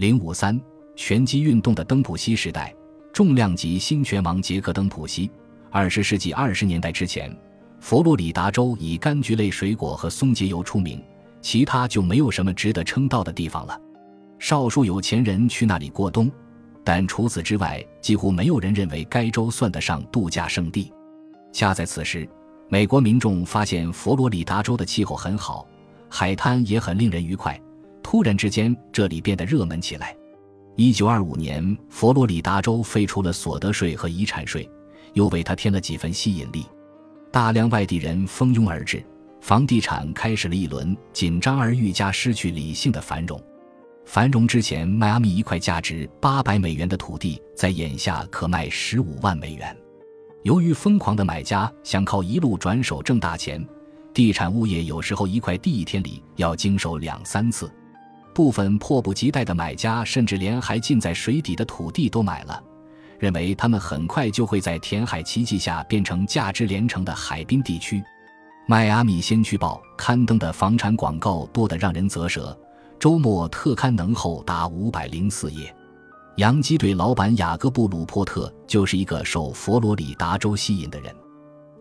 零五三拳击运动的登普西时代，重量级新拳王杰克·登普西。二十世纪二十年代之前，佛罗里达州以柑橘类水果和松节油出名，其他就没有什么值得称道的地方了。少数有钱人去那里过冬，但除此之外，几乎没有人认为该州算得上度假胜地。恰在此时，美国民众发现佛罗里达州的气候很好，海滩也很令人愉快。突然之间，这里变得热门起来。一九二五年，佛罗里达州废除了所得税和遗产税，又为它添了几分吸引力。大量外地人蜂拥而至，房地产开始了一轮紧张而愈加失去理性的繁荣。繁荣之前，迈阿密一块价值八百美元的土地，在眼下可卖十五万美元。由于疯狂的买家想靠一路转手挣大钱，地产物业有时候一块地一天里要经手两三次。部分迫不及待的买家甚至连还浸在水底的土地都买了，认为他们很快就会在填海奇迹下变成价值连城的海滨地区。迈阿密先驱报刊登的房产广告多得让人啧舌，周末特刊能厚达五百零四页。洋基队老板雅各布·鲁珀特就是一个受佛罗里达州吸引的人。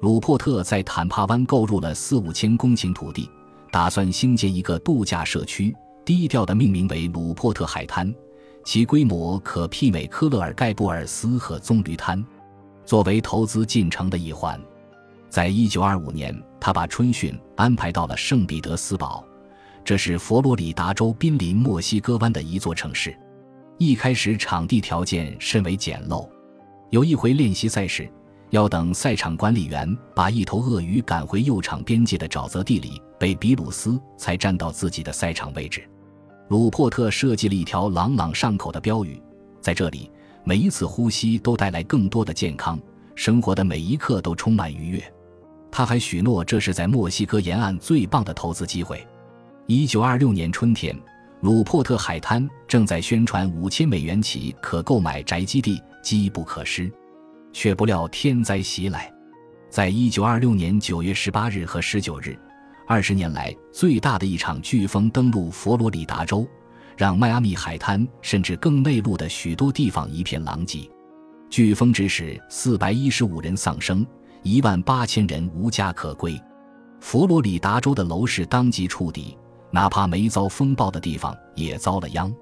鲁珀特在坦帕湾购入了四五千公顷土地，打算兴建一个度假社区，低调地命名为鲁珀特海滩，其规模可媲美科勒尔盖布尔斯和棕榈滩。作为投资进程的一环，在一九二五年，他把春训安排到了圣彼得斯堡，这是佛罗里达州濒临墨西哥湾的一座城市。一开始场地条件甚为简陋，有一回练习赛事，要等赛场管理员把一头鳄鱼赶回右场边界的沼泽地里，被比鲁斯才站到自己的赛场位置。鲁珀特设计了一条朗朗上口的标语，在这里，每一次呼吸都带来更多的健康，生活的每一刻都充满愉悦。他还许诺，这是在墨西哥沿岸最棒的投资机会。一九二六年春天。鲁珀特海滩正在宣传五千美元起可购买宅基地，机不可失，却不料天灾袭来。在一九二六年九月十八日和十九日，二十年来最大的一场飓风登陆佛罗里达州，让迈阿密海滩甚至更内陆的许多地方一片狼藉。飓风致使四百一十五人丧生，一万八千人无家可归。佛罗里达州的楼市当即触底。哪怕没遭风暴的地方也遭了殃。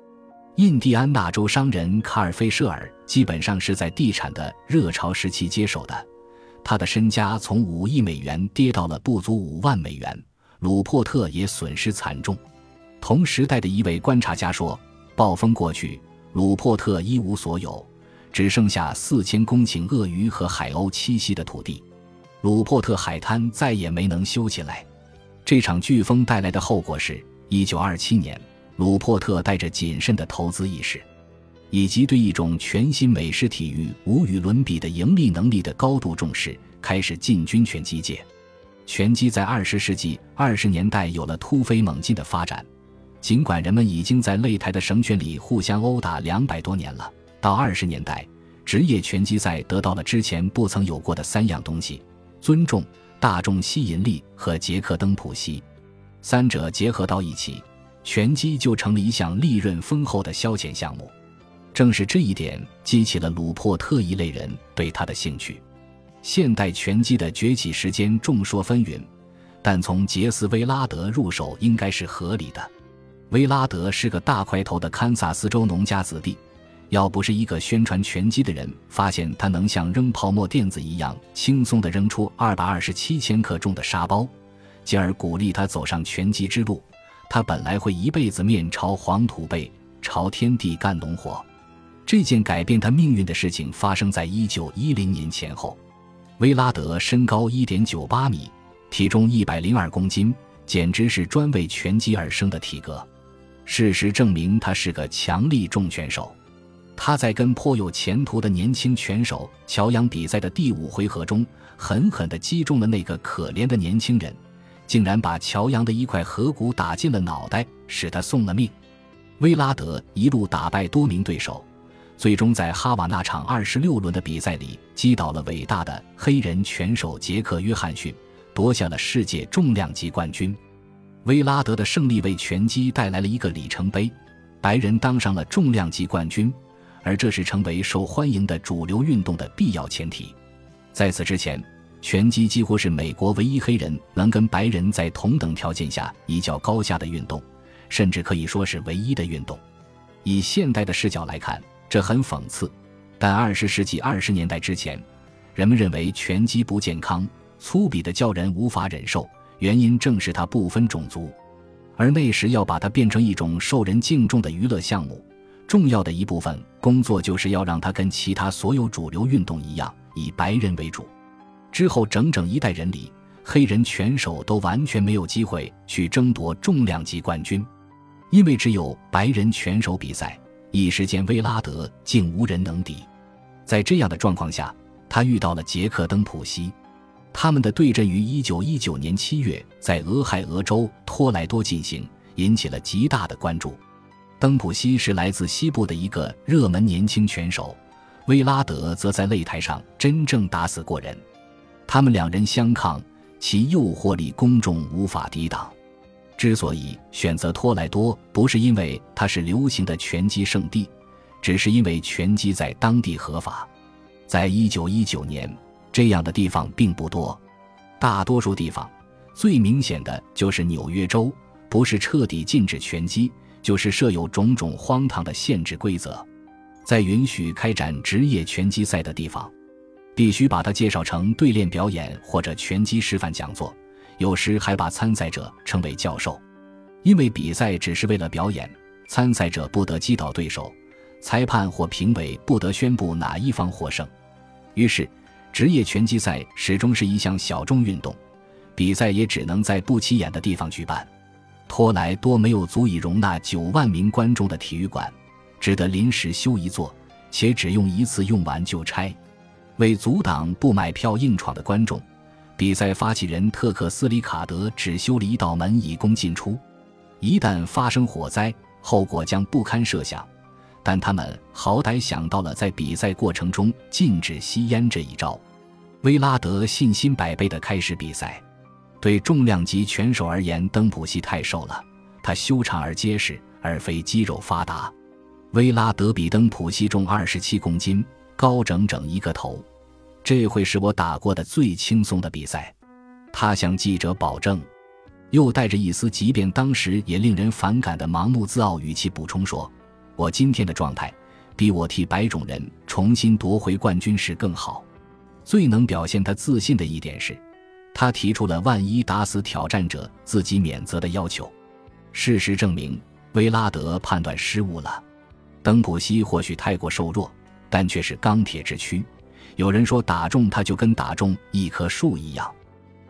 印第安纳州商人卡尔·菲舍尔基本上是在地产的热潮时期接手的，他的身家从五亿美元跌到了不足五万美元。鲁珀特也损失惨重。同时代的一位观察家说：“暴风过去，鲁珀特一无所有，只剩下四千公顷鳄鱼和海鸥栖息的土地。鲁珀特海滩再也没能修起来。”这场飓风带来的后果是，一九二七年，鲁珀特带着谨慎的投资意识，以及对一种全新美式体育无与伦比的盈利能力的高度重视，开始进军拳击界。拳击在二十世纪二十年代有了突飞猛进的发展，尽管人们已经在擂台的绳圈里互相殴打两百多年了。到二十年代，职业拳击赛得到了之前不曾有过的三样东西：尊重。大众吸引力和杰克登普西，三者结合到一起，拳击就成了一项利润丰厚的消遣项目。正是这一点激起了鲁珀特一类人对他的兴趣。现代拳击的崛起时间众说纷纭，但从杰斯·威拉德入手应该是合理的。威拉德是个大块头的堪萨斯州农家子弟。要不是一个宣传拳击的人发现他能像扔泡沫垫子一样轻松地扔出二百二十七千克重的沙包，进而鼓励他走上拳击之路，他本来会一辈子面朝黄土背，朝天地干农活。这件改变他命运的事情发生在一九一零年前后。威拉德身高一点九八米，体重一百零二公斤，简直是专为拳击而生的体格。事实证明，他是个强力重拳手。他在跟颇有前途的年轻拳手乔杨比赛的第五回合中，狠狠地击中了那个可怜的年轻人，竟然把乔杨的一块颌骨打进了脑袋，使他送了命。威拉德一路打败多名对手，最终在哈瓦那场二十六轮的比赛里击倒了伟大的黑人拳手杰克·约翰逊，夺下了世界重量级冠军。威拉德的胜利为拳击带来了一个里程碑。白人当上了重量级冠军，而这是成为受欢迎的主流运动的必要前提。在此之前，拳击几乎是美国唯一黑人能跟白人在同等条件下一较高下的运动，甚至可以说是唯一的运动。以现代的视角来看，这很讽刺。但二十世纪二十年代之前，人们认为拳击不健康、粗鄙的叫人无法忍受，原因正是它不分种族。而那时要把它变成一种受人敬重的娱乐项目，重要的一部分工作就是要让它跟其他所有主流运动一样，以白人为主。之后整整一代人里，黑人拳手都完全没有机会去争夺重量级冠军，因为只有白人拳手比赛。一时间，威拉德竟无人能敌。在这样的状况下，他遇到了杰克·登普西。他们的对阵于1919年7月在俄亥俄州托莱多进行，引起了极大的关注。登普西是来自西部的一个热门年轻拳手，威拉德则在擂台上真正打死过人。他们两人相抗，其诱惑力公众无法抵挡。之所以选择托莱多，不是因为它是流行的拳击圣地，只是因为拳击在当地合法。在一九一九年，这样的地方并不多。大多数地方，最明显的就是纽约州，不是彻底禁止拳击，就是设有种种荒唐的限制规则。在允许开展职业拳击赛的地方，必须把它介绍成对练表演或者拳击示范讲座。有时还把参赛者称为教授，因为比赛只是为了表演，参赛者不得击倒对手，裁判或评委不得宣布哪一方获胜。于是，职业拳击赛始终是一项小众运动，比赛也只能在不起眼的地方举办。托莱多没有足以容纳九万名观众的体育馆，只得临时修一座，且只用一次，用完就拆，为阻挡不买票硬闯的观众。比赛发起人特克斯里卡德只修了一道门以供进出，一旦发生火灾，后果将不堪设想。但他们好歹想到了在比赛过程中禁止吸烟这一招。威拉德信心百倍地开始比赛。对重量级拳手而言，登普西太瘦了，他修长而结实，而非肌肉发达。威拉德比登普西重二十七公斤，高整整一个头。这会是我打过的最轻松的比赛，他向记者保证，又带着一丝即便当时也令人反感的盲目自傲语气补充说：“我今天的状态比我替白种人重新夺回冠军时更好。”最能表现他自信的一点是，他提出了万一打死挑战者自己免责的要求。事实证明，威拉德判断失误了。登普西或许太过瘦弱，但却是钢铁之躯。有人说打中他就跟打中一棵树一样，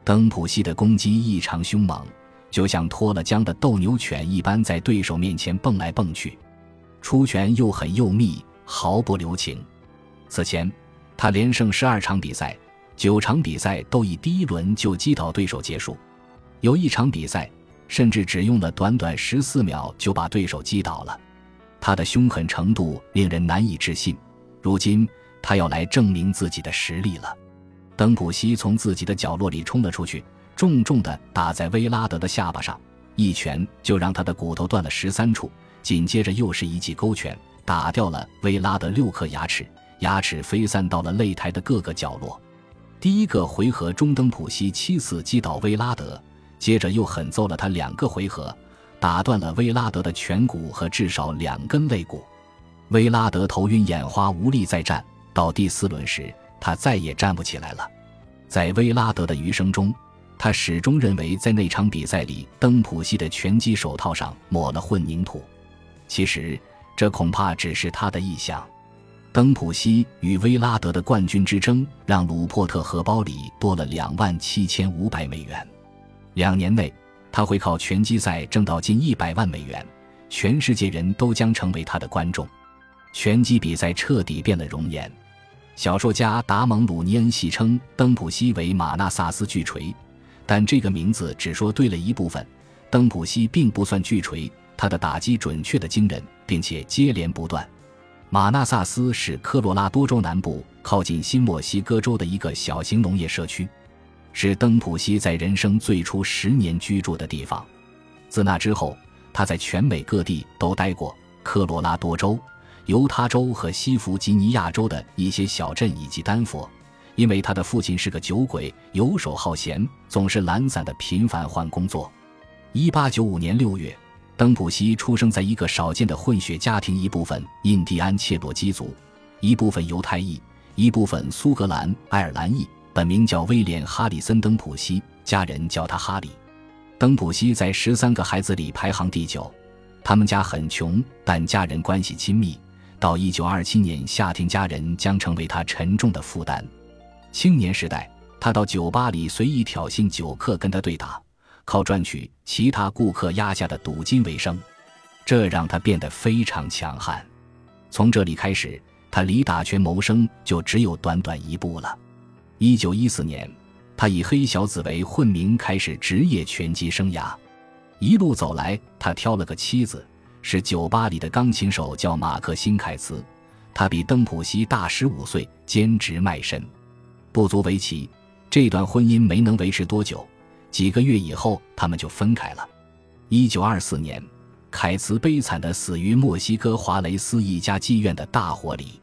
登普西的攻击异常凶猛，就像脱了缰的斗牛犬一般，在对手面前蹦来蹦去，出拳又狠又密，毫不留情。此前，他连胜十二场比赛，九场比赛都以第一轮就击倒对手结束，有一场比赛甚至只用了短短十四秒就把对手击倒了。他的凶狠程度令人难以置信。如今。他要来证明自己的实力了。登普西从自己的角落里冲了出去，重重地打在威拉德的下巴上，一拳就让他的骨头断了十三处。紧接着又是一记勾拳，打掉了威拉德六颗牙齿，牙齿飞散到了擂台的各个角落。第一个回合中，登普西七次击倒威拉德，接着又狠揍了他两个回合，打断了威拉德的颧骨和至少两根肋骨。威拉德头晕眼花，无力再战。到第四轮时，他再也站不起来了。在威拉德的余生中，他始终认为在那场比赛里，登普西的拳击手套上抹了混凝土。其实，这恐怕只是他的臆想。登普西与威拉德的冠军之争，让鲁珀特荷包里多了两万七千五百美元。两年内，他会靠拳击赛挣到近一百万美元，全世界人都将成为他的观众。拳击比赛彻底变了容颜。小说家达蒙·鲁尼恩戏称登普西为马纳萨斯巨锤，但这个名字只说对了一部分。登普西并不算巨锤，他的打击准确的惊人，并且接连不断。马纳萨斯是科罗拉多州南部靠近新墨西哥州的一个小型农业社区，是登普西在人生最初十年居住的地方。自那之后，他在全美各地都待过。科罗拉多州、犹他州和西弗吉尼亚州的一些小镇以及丹佛。因为他的父亲是个酒鬼，游手好闲，总是懒散的频繁换工作。一八九五年六月，登普西出生在一个少见的混血家庭，一部分印第安切罗基族，一部分犹太裔，一部分苏格兰爱尔兰裔。本名叫威廉·哈里森·登普西，家人叫他哈里。登普西在十三个孩子里排行第九。他们家很穷，但家人关系亲密。到一九二七年夏天，家人将成为他沉重的负担。青年时代，他到酒吧里随意挑衅酒客，跟他对打，靠赚取其他顾客压下的赌金为生，这让他变得非常强悍。从这里开始，他离打拳谋生就只有短短一步了。一九一四年，他以黑小子为混名开始职业拳击生涯。一路走来，他挑了个妻子，是酒吧里的钢琴手，叫马克辛凯茨。他比登普西大十五岁，兼职卖身。不足为奇，这段婚姻没能维持多久。几个月以后，他们就分开了。一九二四年，凯茨悲惨的死于墨西哥华雷斯一家妓院的大火里。